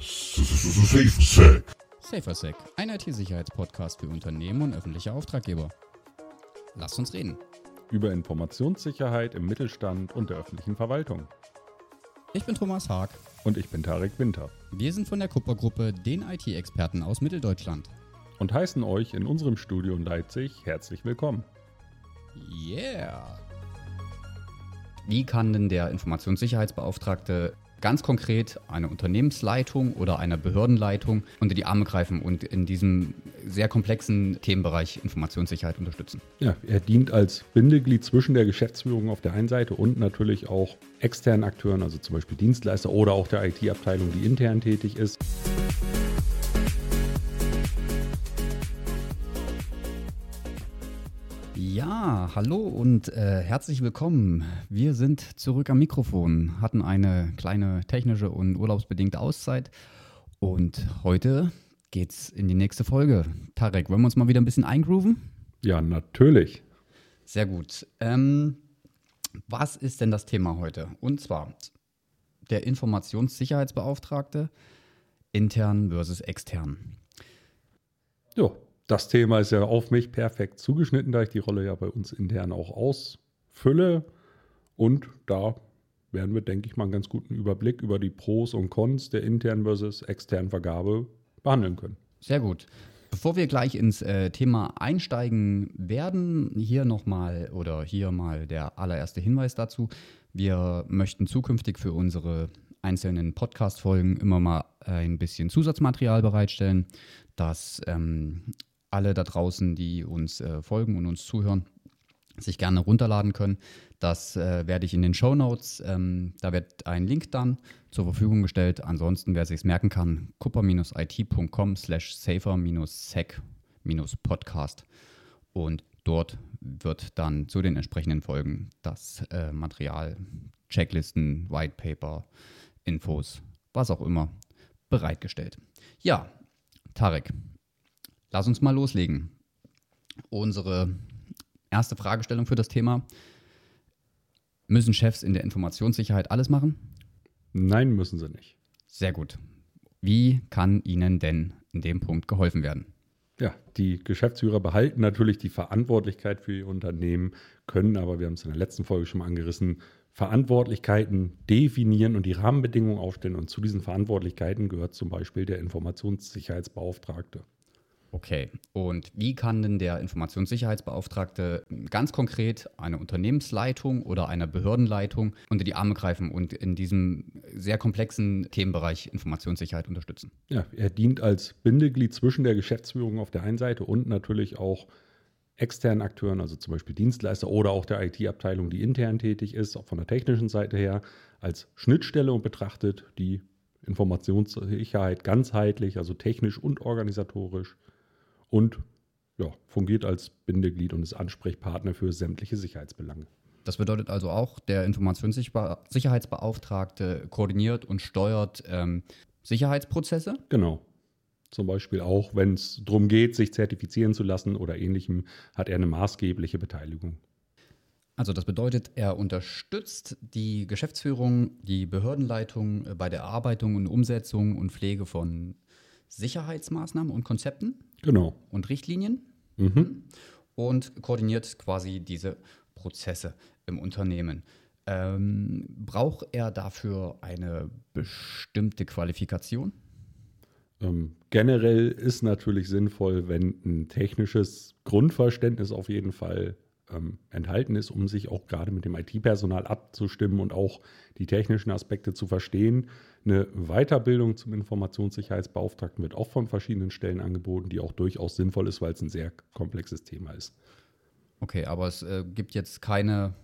SafeSec. SaferSec, ein IT-Sicherheitspodcast für Unternehmen und öffentliche Auftraggeber. Lasst uns reden. über Informationssicherheit im Mittelstand und der öffentlichen Verwaltung. Ich bin Thomas Haag. Und ich bin Tarek Winter Wir sind von der Kuppergruppe, den IT-Experten aus Mitteldeutschland. und heißen euch in unserem Studio in Leipzig herzlich willkommen. Yeah! Wie kann denn der Informationssicherheitsbeauftragte ganz konkret eine Unternehmensleitung oder eine Behördenleitung unter die Arme greifen und in diesem sehr komplexen Themenbereich Informationssicherheit unterstützen? Ja, er dient als Bindeglied zwischen der Geschäftsführung auf der einen Seite und natürlich auch externen Akteuren, also zum Beispiel Dienstleister oder auch der IT-Abteilung, die intern tätig ist. Ja, hallo und äh, herzlich willkommen. Wir sind zurück am Mikrofon, hatten eine kleine technische und urlaubsbedingte Auszeit und heute geht's in die nächste Folge. Tarek, wollen wir uns mal wieder ein bisschen eingrooven? Ja, natürlich. Sehr gut. Ähm, was ist denn das Thema heute? Und zwar der Informationssicherheitsbeauftragte intern versus extern. Ja, das Thema ist ja auf mich perfekt zugeschnitten, da ich die Rolle ja bei uns intern auch ausfülle. Und da werden wir, denke ich mal, einen ganz guten Überblick über die Pros und Cons der internen versus externen Vergabe behandeln können. Sehr gut. Bevor wir gleich ins äh, Thema einsteigen werden, hier nochmal oder hier mal der allererste Hinweis dazu. Wir möchten zukünftig für unsere einzelnen Podcast-Folgen immer mal ein bisschen Zusatzmaterial bereitstellen, dass ähm, alle da draußen, die uns äh, folgen und uns zuhören, sich gerne runterladen können. Das äh, werde ich in den Show Notes, ähm, da wird ein Link dann zur Verfügung gestellt. Ansonsten, wer sich es merken kann, kupper-it.com slash safer-sec-podcast und dort wird dann zu den entsprechenden Folgen das äh, Material, Checklisten, White Paper, Infos, was auch immer, bereitgestellt. Ja, Tarek, lass uns mal loslegen. Unsere erste Fragestellung für das Thema. Müssen Chefs in der Informationssicherheit alles machen? Nein, müssen sie nicht. Sehr gut. Wie kann Ihnen denn in dem Punkt geholfen werden? Ja, die Geschäftsführer behalten natürlich die Verantwortlichkeit für ihr Unternehmen, können aber, wir haben es in der letzten Folge schon mal angerissen, Verantwortlichkeiten definieren und die Rahmenbedingungen aufstellen. Und zu diesen Verantwortlichkeiten gehört zum Beispiel der Informationssicherheitsbeauftragte. Okay, und wie kann denn der Informationssicherheitsbeauftragte ganz konkret eine Unternehmensleitung oder eine Behördenleitung unter die Arme greifen und in diesem sehr komplexen Themenbereich Informationssicherheit unterstützen? Ja, er dient als Bindeglied zwischen der Geschäftsführung auf der einen Seite und natürlich auch externen Akteuren, also zum Beispiel Dienstleister oder auch der IT-Abteilung, die intern tätig ist, auch von der technischen Seite her, als Schnittstelle und betrachtet die Informationssicherheit ganzheitlich, also technisch und organisatorisch und ja, fungiert als Bindeglied und ist Ansprechpartner für sämtliche Sicherheitsbelange. Das bedeutet also auch, der Informationssicherheitsbeauftragte koordiniert und steuert ähm, Sicherheitsprozesse. Genau. Zum Beispiel auch, wenn es darum geht, sich zertifizieren zu lassen oder ähnlichem, hat er eine maßgebliche Beteiligung. Also das bedeutet, er unterstützt die Geschäftsführung, die Behördenleitung bei der Erarbeitung und Umsetzung und Pflege von Sicherheitsmaßnahmen und Konzepten Genau. und Richtlinien Mhm. und koordiniert quasi diese Prozesse im Unternehmen. Ähm, braucht er dafür eine bestimmte Qualifikation? Ähm, generell ist natürlich sinnvoll, wenn ein technisches Grundverständnis auf jeden Fall ähm, enthalten ist, um sich auch gerade mit dem IT-Personal abzustimmen und auch die technischen Aspekte zu verstehen. Eine Weiterbildung zum Informationssicherheitsbeauftragten wird auch von verschiedenen Stellen angeboten, die auch durchaus sinnvoll ist, weil es ein sehr komplexes Thema ist. Okay, aber es äh, gibt jetzt keine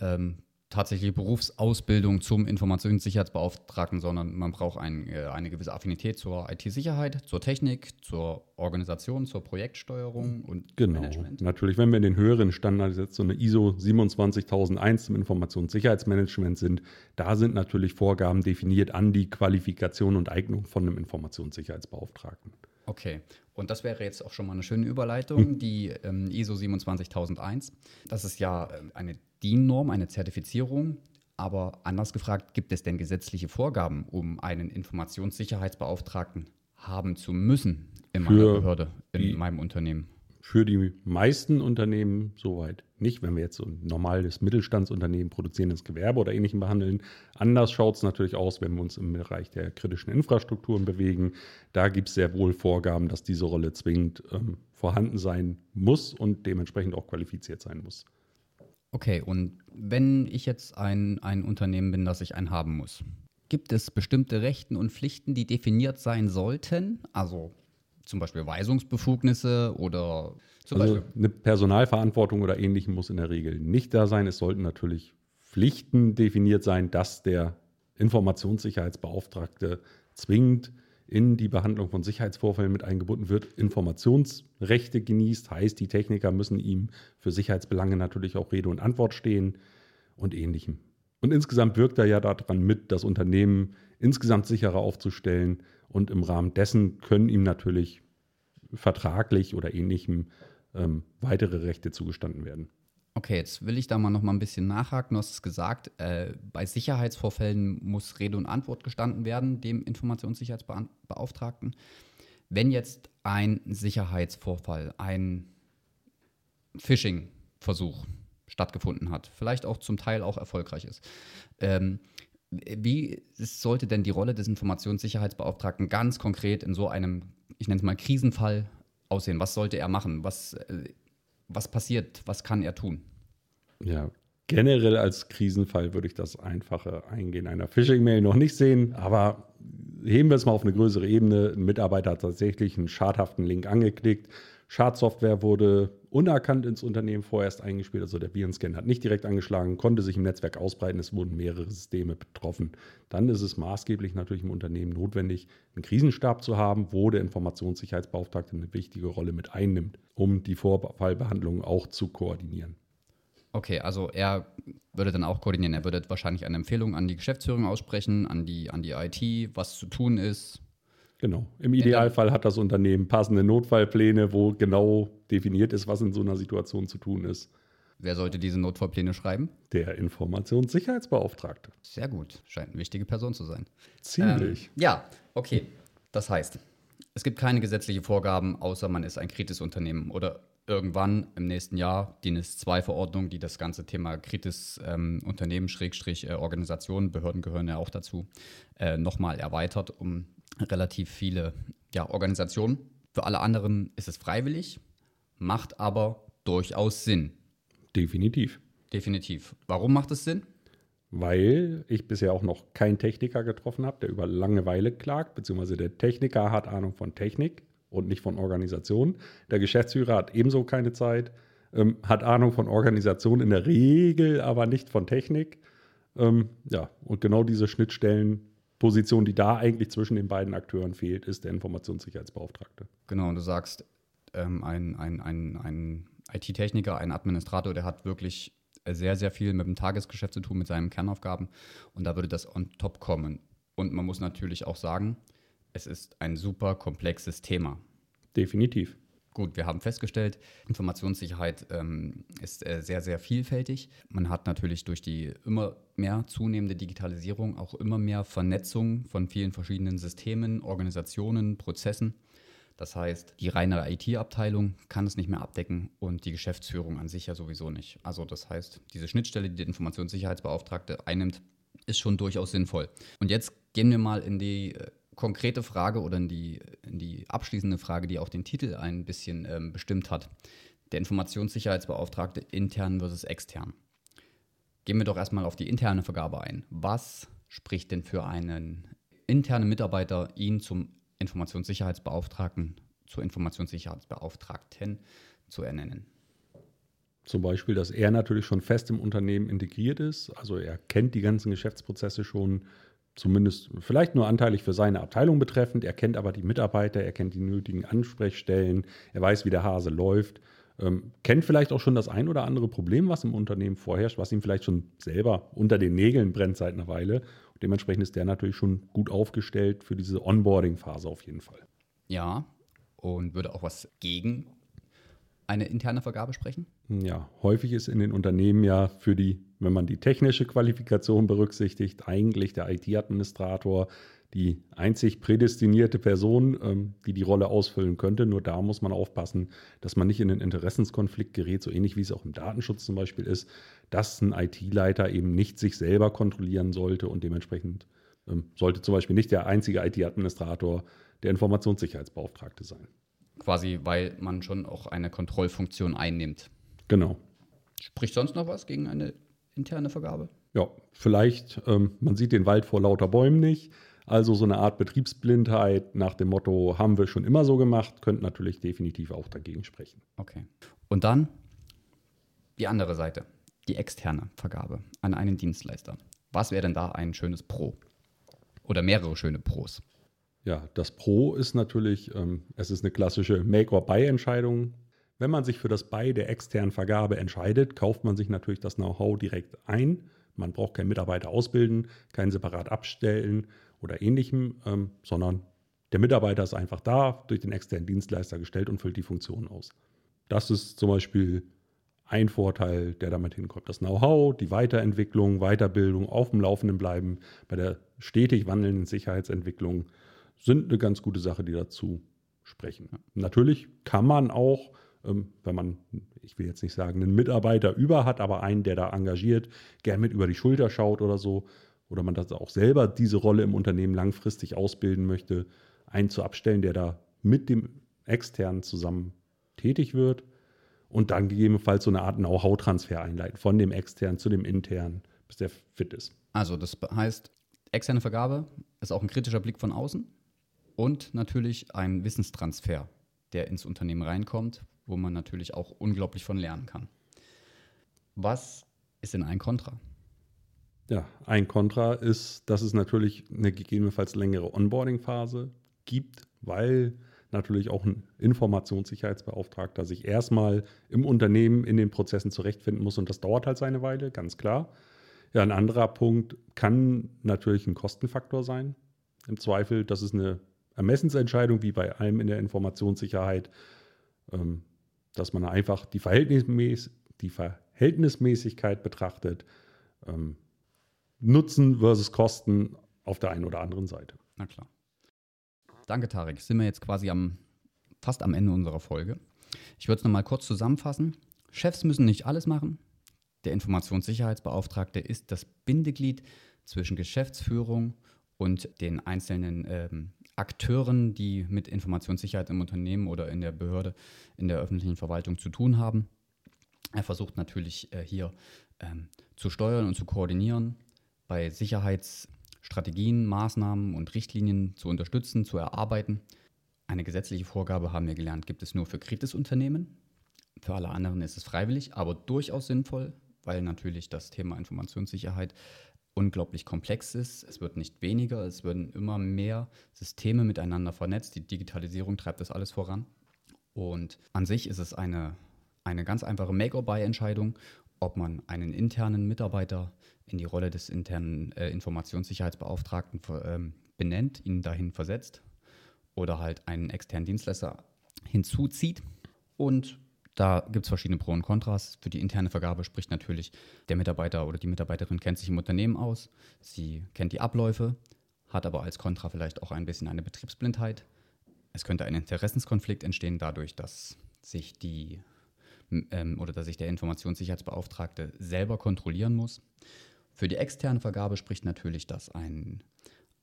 ähm, tatsächliche Berufsausbildung zum Informationssicherheitsbeauftragten, sondern man braucht ein, äh, eine gewisse Affinität zur IT-Sicherheit, zur Technik, zur Organisation, zur Projektsteuerung und Genau. Management. Natürlich, wenn wir in den höheren Standards jetzt so eine ISO 27001 zum Informationssicherheitsmanagement sind, da sind natürlich Vorgaben definiert an die Qualifikation und Eignung von einem Informationssicherheitsbeauftragten. Okay, und das wäre jetzt auch schon mal eine schöne Überleitung, die ähm, ISO 27001. Das ist ja ähm, eine DIN-Norm, eine Zertifizierung Aber anders gefragt, gibt es denn gesetzliche Vorgaben, um einen Informationssicherheitsbeauftragten haben zu müssen in meiner Für Behörde, in die- meinem Unternehmen? Für die meisten Unternehmen soweit nicht. Wenn wir jetzt so ein normales Mittelstandsunternehmen, produzierendes Gewerbe oder ähnlichem behandeln. Anders schaut es natürlich aus, wenn wir uns im Bereich der kritischen Infrastrukturen bewegen. Da gibt es sehr wohl Vorgaben, dass diese Rolle zwingend ähm, vorhanden sein muss und dementsprechend auch qualifiziert sein muss. Okay, und wenn ich jetzt ein, ein Unternehmen bin, das ich einen haben muss, gibt es bestimmte Rechten und Pflichten, die definiert sein sollten? Also zum Beispiel Weisungsbefugnisse oder zum Also Beispiel. eine Personalverantwortung oder ähnlichem muss in der Regel nicht da sein. Es sollten natürlich Pflichten definiert sein, dass der Informationssicherheitsbeauftragte zwingend in die Behandlung von Sicherheitsvorfällen mit eingebunden wird, Informationsrechte genießt, heißt, die Techniker müssen ihm für Sicherheitsbelange natürlich auch Rede und Antwort stehen und ähnlichem. Und insgesamt wirkt er ja daran mit, das Unternehmen insgesamt sicherer aufzustellen und im Rahmen dessen können ihm natürlich vertraglich oder ähnlichem ähm, weitere Rechte zugestanden werden. Okay, jetzt will ich da mal noch mal ein bisschen nachhaken. Du hast es gesagt, äh, bei Sicherheitsvorfällen muss Rede und Antwort gestanden werden, dem Informationssicherheitsbeauftragten. Wenn jetzt ein Sicherheitsvorfall, ein Phishing-Versuch stattgefunden hat, vielleicht auch zum Teil auch erfolgreich ist, ähm, wie sollte denn die Rolle des Informationssicherheitsbeauftragten ganz konkret in so einem, ich nenne es mal Krisenfall, aussehen? Was sollte er machen? Was, äh, was passiert? Was kann er tun? Ja, generell als Krisenfall würde ich das einfache Eingehen einer Phishing-Mail noch nicht sehen, aber heben wir es mal auf eine größere Ebene. Ein Mitarbeiter hat tatsächlich einen schadhaften Link angeklickt. Schadsoftware wurde unerkannt ins Unternehmen vorerst eingespielt, also der Virenscan hat nicht direkt angeschlagen, konnte sich im Netzwerk ausbreiten, es wurden mehrere Systeme betroffen. Dann ist es maßgeblich natürlich im Unternehmen notwendig, einen Krisenstab zu haben, wo der Informationssicherheitsbeauftragte eine wichtige Rolle mit einnimmt, um die Vorfallbehandlung auch zu koordinieren. Okay, also er würde dann auch koordinieren. Er würde wahrscheinlich eine Empfehlung an die Geschäftsführung aussprechen, an die, an die IT, was zu tun ist. Genau. Im Idealfall hat das Unternehmen passende Notfallpläne, wo genau definiert ist, was in so einer Situation zu tun ist. Wer sollte diese Notfallpläne schreiben? Der Informationssicherheitsbeauftragte. Sehr gut, scheint eine wichtige Person zu sein. Ziemlich. Ähm, ja, okay. Das heißt, es gibt keine gesetzliche Vorgaben, außer man ist ein kritisches Unternehmen oder irgendwann im nächsten Jahr die NIS-2-Verordnung, die das ganze Thema kritisches ähm, Unternehmen, Schrägstrich äh, Organisation, Behörden gehören ja auch dazu, äh, nochmal erweitert um relativ viele ja, Organisationen. Für alle anderen ist es freiwillig, macht aber durchaus Sinn. Definitiv. Definitiv. Warum macht es Sinn? Weil ich bisher auch noch keinen Techniker getroffen habe, der über Langeweile klagt, beziehungsweise der Techniker hat Ahnung von Technik und nicht von Organisation. Der Geschäftsführer hat ebenso keine Zeit, ähm, hat Ahnung von Organisation in der Regel, aber nicht von Technik. Ähm, ja, und genau diese Schnittstellenposition, die da eigentlich zwischen den beiden Akteuren fehlt, ist der Informationssicherheitsbeauftragte. Genau, und du sagst, ähm, ein, ein, ein, ein IT-Techniker, ein Administrator, der hat wirklich sehr, sehr viel mit dem Tagesgeschäft zu tun, mit seinen Kernaufgaben. Und da würde das on top kommen. Und man muss natürlich auch sagen, es ist ein super komplexes Thema. Definitiv. Gut, wir haben festgestellt, Informationssicherheit ähm, ist äh, sehr, sehr vielfältig. Man hat natürlich durch die immer mehr zunehmende Digitalisierung auch immer mehr Vernetzung von vielen verschiedenen Systemen, Organisationen, Prozessen. Das heißt, die reine IT-Abteilung kann es nicht mehr abdecken und die Geschäftsführung an sich ja sowieso nicht. Also das heißt, diese Schnittstelle, die der Informationssicherheitsbeauftragte einnimmt, ist schon durchaus sinnvoll. Und jetzt gehen wir mal in die äh, konkrete Frage oder in die, in die abschließende Frage, die auch den Titel ein bisschen ähm, bestimmt hat. Der Informationssicherheitsbeauftragte intern versus extern. Gehen wir doch erstmal auf die interne Vergabe ein. Was spricht denn für einen internen Mitarbeiter, ihn zum Informationssicherheitsbeauftragten, zur Informationssicherheitsbeauftragten zu ernennen? Zum Beispiel, dass er natürlich schon fest im Unternehmen integriert ist. Also er kennt die ganzen Geschäftsprozesse schon, zumindest vielleicht nur anteilig für seine Abteilung betreffend. Er kennt aber die Mitarbeiter, er kennt die nötigen Ansprechstellen, er weiß, wie der Hase läuft. Ähm, kennt vielleicht auch schon das ein oder andere Problem, was im Unternehmen vorherrscht, was ihm vielleicht schon selber unter den Nägeln brennt seit einer Weile. Und dementsprechend ist der natürlich schon gut aufgestellt für diese Onboarding-Phase auf jeden Fall. Ja, und würde auch was gegen eine interne Vergabe sprechen? Ja, häufig ist in den Unternehmen ja für die wenn man die technische Qualifikation berücksichtigt, eigentlich der IT-Administrator die einzig prädestinierte Person, ähm, die die Rolle ausfüllen könnte. Nur da muss man aufpassen, dass man nicht in einen Interessenskonflikt gerät, so ähnlich wie es auch im Datenschutz zum Beispiel ist, dass ein IT-Leiter eben nicht sich selber kontrollieren sollte und dementsprechend ähm, sollte zum Beispiel nicht der einzige IT-Administrator der Informationssicherheitsbeauftragte sein. Quasi, weil man schon auch eine Kontrollfunktion einnimmt. Genau. Spricht sonst noch was gegen eine interne Vergabe? Ja, vielleicht, ähm, man sieht den Wald vor lauter Bäumen nicht. Also so eine Art Betriebsblindheit nach dem Motto, haben wir schon immer so gemacht, könnte natürlich definitiv auch dagegen sprechen. Okay. Und dann die andere Seite, die externe Vergabe an einen Dienstleister. Was wäre denn da ein schönes Pro? Oder mehrere schöne Pros? Ja, das Pro ist natürlich, ähm, es ist eine klassische Make-or-Buy-Entscheidung. Wenn man sich für das Buy der externen Vergabe entscheidet, kauft man sich natürlich das Know-how direkt ein. Man braucht keinen Mitarbeiter ausbilden, keinen separat abstellen oder ähnlichem, ähm, sondern der Mitarbeiter ist einfach da, durch den externen Dienstleister gestellt und füllt die Funktion aus. Das ist zum Beispiel ein Vorteil, der damit hinkommt. Das Know-how, die Weiterentwicklung, Weiterbildung, auf dem Laufenden bleiben bei der stetig wandelnden Sicherheitsentwicklung sind eine ganz gute Sache, die dazu sprechen. Natürlich kann man auch, wenn man, ich will jetzt nicht sagen, einen Mitarbeiter über hat, aber einen, der da engagiert, gern mit über die Schulter schaut oder so, oder man das auch selber diese Rolle im Unternehmen langfristig ausbilden möchte, einen zu abstellen, der da mit dem externen zusammen tätig wird und dann gegebenenfalls so eine Art Know-how-Transfer einleiten von dem externen zu dem internen, bis der fit ist. Also das heißt, externe Vergabe ist auch ein kritischer Blick von außen und natürlich ein Wissenstransfer, der ins Unternehmen reinkommt, wo man natürlich auch unglaublich von lernen kann. Was ist denn ein Kontra? Ja, ein Kontra ist, dass es natürlich eine gegebenenfalls längere Onboarding-Phase gibt, weil natürlich auch ein Informationssicherheitsbeauftragter sich erstmal im Unternehmen in den Prozessen zurechtfinden muss und das dauert halt seine Weile, ganz klar. Ja, ein anderer Punkt kann natürlich ein Kostenfaktor sein. Im Zweifel, das ist eine Ermessensentscheidung, wie bei allem in der Informationssicherheit, ähm, dass man einfach die, Verhältnismäß die Verhältnismäßigkeit betrachtet. Ähm, Nutzen versus Kosten auf der einen oder anderen Seite. Na klar. Danke, Tarek. Sind wir jetzt quasi am, fast am Ende unserer Folge. Ich würde es nochmal kurz zusammenfassen. Chefs müssen nicht alles machen. Der Informationssicherheitsbeauftragte ist das Bindeglied zwischen Geschäftsführung und den einzelnen ähm, Akteuren, die mit Informationssicherheit im Unternehmen oder in der Behörde, in der öffentlichen Verwaltung zu tun haben. Er versucht natürlich äh, hier ähm, zu steuern und zu koordinieren, bei Sicherheitsstrategien, Maßnahmen und Richtlinien zu unterstützen, zu erarbeiten. Eine gesetzliche Vorgabe, haben wir gelernt, gibt es nur für Kritisunternehmen. Für alle anderen ist es freiwillig, aber durchaus sinnvoll, weil natürlich das Thema Informationssicherheit unglaublich komplex ist. Es wird nicht weniger, es werden immer mehr Systeme miteinander vernetzt. Die Digitalisierung treibt das alles voran. Und an sich ist es eine, eine ganz einfache Make-or-Buy-Entscheidung, ob man einen internen Mitarbeiter in die Rolle des internen äh, Informationssicherheitsbeauftragten ähm, benennt, ihn dahin versetzt oder halt einen externen Dienstleister hinzuzieht. Und da gibt es verschiedene Pro und Kontras. Für die interne Vergabe spricht natürlich der Mitarbeiter oder die Mitarbeiterin kennt sich im Unternehmen aus, sie kennt die Abläufe, hat aber als Kontra vielleicht auch ein bisschen eine Betriebsblindheit. Es könnte ein Interessenskonflikt entstehen dadurch, dass sich die ähm, oder dass sich der Informationssicherheitsbeauftragte selber kontrollieren muss. Für die externe Vergabe spricht natürlich, dass ein,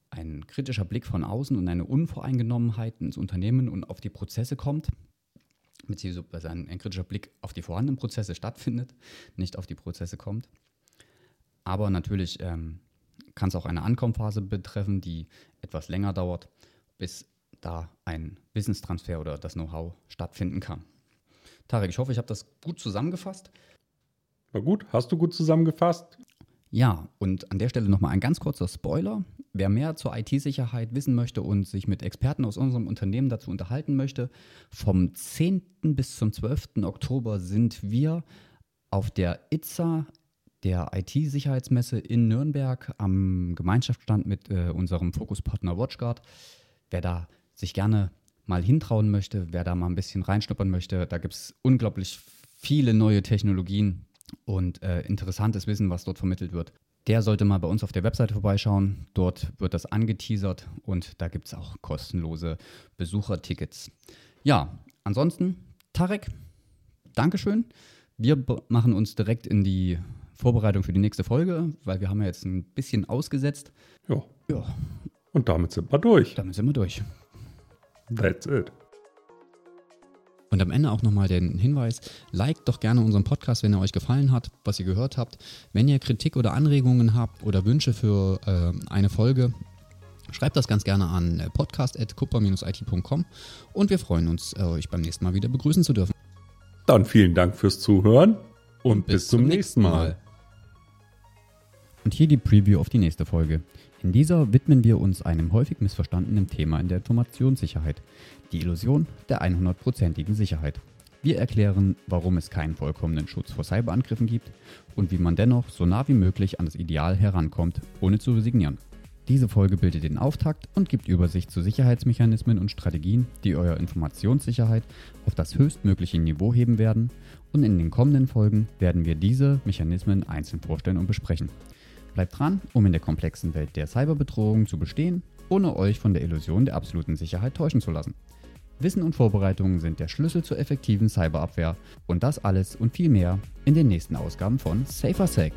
ein kritischer Blick von außen und eine Unvoreingenommenheit ins Unternehmen und auf die Prozesse kommt, beziehungsweise ein, ein kritischer Blick auf die vorhandenen Prozesse stattfindet, nicht auf die Prozesse kommt. Aber natürlich ähm, kann es auch eine Ankommenphase betreffen, die etwas länger dauert, bis da ein Wissenstransfer oder das Know-how stattfinden kann. Tarek, ich hoffe, ich habe das gut zusammengefasst. War gut, hast du gut zusammengefasst? Ja, und an der Stelle nochmal ein ganz kurzer Spoiler. Wer mehr zur IT-Sicherheit wissen möchte und sich mit Experten aus unserem Unternehmen dazu unterhalten möchte, vom 10. bis zum 12. Oktober sind wir auf der ITSA, der IT-Sicherheitsmesse in Nürnberg, am Gemeinschaftsstand mit äh, unserem Fokuspartner WatchGuard. Wer da sich gerne mal hintrauen möchte, wer da mal ein bisschen reinschnuppern möchte, da gibt es unglaublich viele neue Technologien, und äh, interessantes Wissen, was dort vermittelt wird. Der sollte mal bei uns auf der Webseite vorbeischauen. Dort wird das angeteasert und da gibt es auch kostenlose Besuchertickets. Ja, ansonsten, Tarek, Dankeschön. Wir machen uns direkt in die Vorbereitung für die nächste Folge, weil wir haben ja jetzt ein bisschen ausgesetzt. Ja. Ja. Und damit sind wir durch. Damit sind wir durch. That's it. Und am Ende auch nochmal den Hinweis, liked doch gerne unseren Podcast, wenn er euch gefallen hat, was ihr gehört habt. Wenn ihr Kritik oder Anregungen habt oder Wünsche für äh, eine Folge, schreibt das ganz gerne an podcast.kupper-it.com und wir freuen uns, äh, euch beim nächsten Mal wieder begrüßen zu dürfen. Dann vielen Dank fürs Zuhören und, und bis, bis, zum, nächsten Mal. Mal. Und hier die Preview auf die nächste Folge. In dieser widmen wir uns einem häufig missverstandenen Thema in der Informationssicherheit, die Illusion der 100%igen Sicherheit. Wir erklären, warum es keinen vollkommenen Schutz vor Cyberangriffen gibt und wie man dennoch so nah wie möglich an das Ideal herankommt, ohne zu resignieren. Diese Folge bildet den Auftakt und gibt Übersicht zu Sicherheitsmechanismen und Strategien, die eure Informationssicherheit auf das höchstmögliche Niveau heben werden und in den kommenden Folgen werden wir diese Mechanismen einzeln vorstellen und besprechen. Bleibt dran, um in der komplexen Welt der Cyberbedrohung zu bestehen, ohne euch von der Illusion der absoluten Sicherheit täuschen zu lassen. Wissen und Vorbereitungen sind der Schlüssel zur effektiven Cyberabwehr und das alles und viel mehr in den nächsten Ausgaben von SaferSec.